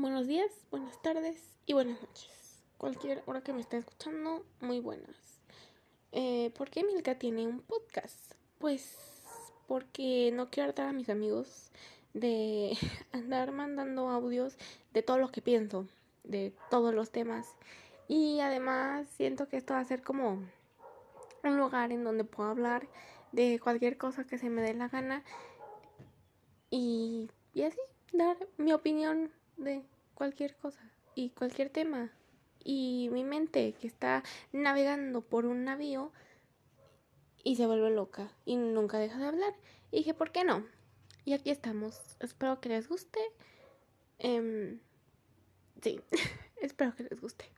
Buenos días, buenas tardes y buenas noches. Cualquier hora que me esté escuchando, muy buenas. Eh, ¿Por qué Milka tiene un podcast? Pues porque no quiero hartar a mis amigos de andar mandando audios de todo lo que pienso, de todos los temas. Y además siento que esto va a ser como un lugar en donde puedo hablar de cualquier cosa que se me dé la gana y, y así dar mi opinión de cualquier cosa y cualquier tema. Y mi mente que está navegando por un navío y se vuelve loca y nunca deja de hablar. Y dije, ¿por qué no? Y aquí estamos. Espero que les guste. Eh, sí, espero que les guste.